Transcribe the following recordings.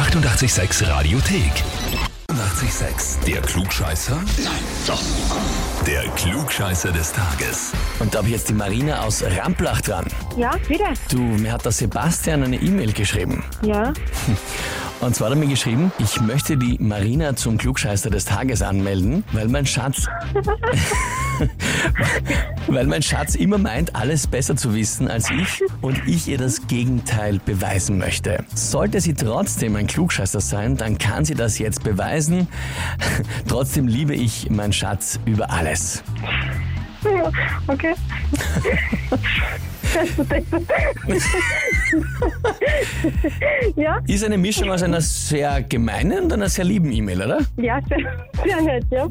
886 Radiothek. 886, der Klugscheißer? Nein, doch. Der Klugscheißer des Tages. Und da habe ich jetzt die Marina aus Ramplach dran. Ja, bitte. Du, mir hat der Sebastian eine E-Mail geschrieben. Ja. Und zwar hat er mir geschrieben, ich möchte die Marina zum Klugscheißer des Tages anmelden, weil mein Schatz, weil mein Schatz immer meint, alles besser zu wissen als ich und ich ihr das Gegenteil beweisen möchte. Sollte sie trotzdem ein Klugscheißer sein, dann kann sie das jetzt beweisen. Trotzdem liebe ich meinen Schatz über alles. Okay. ja, Ist eine Mischung aus einer sehr gemeinen und einer sehr lieben E-Mail, oder? ja, sehr, sehr nett, ja.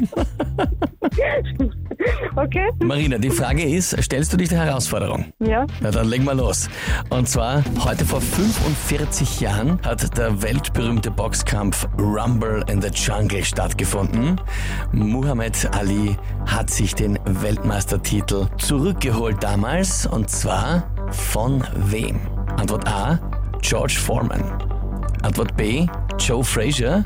Okay, Marina, die Frage ist, stellst du dich der Herausforderung? ja. Na dann legen wir los. Und zwar, heute vor 45 Jahren hat der weltberühmte Boxkampf Rumble in the Jungle stattgefunden. Muhammad Ali hat sich den Weltmeistertitel zurückgeholt damals. Und zwar von wem? Antwort A, George Foreman. Antwort B, Joe Frazier.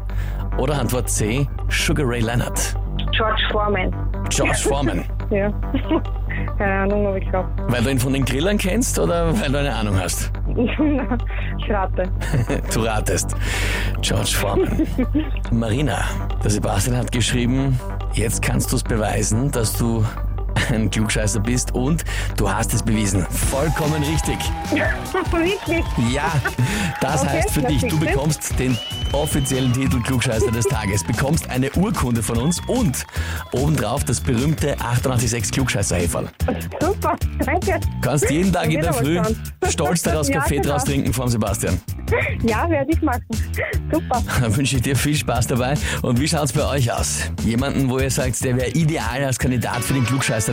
Oder Antwort C, Sugar Ray Leonard. George Foreman. George Foreman. Ja. Keine Ahnung, aber ich glaube. Weil du ihn von den Grillern kennst oder weil du eine Ahnung hast? ich rate. Du ratest. George Foreman. Marina, der Sebastian hat geschrieben, jetzt kannst du es beweisen, dass du ein Klugscheißer bist und du hast es bewiesen. Vollkommen richtig. Wirklich? Ja, das Okay, heißt für dich, du bekommst den offiziellen Titel Klugscheißer des Tages, bekommst eine Urkunde von uns und obendrauf das berühmte 886 klugscheißer -Häferl. Super, danke. Kannst jeden Tag in der Früh stolz daraus Ja, Kaffee genau. draus trinken vom Sebastian. Ja, werde ich machen. Super. Dann wünsche ich dir viel Spaß dabei. Und wie schaut's bei euch aus? Jemanden, wo ihr sagt, der wäre ideal als Kandidat für den Klugscheißer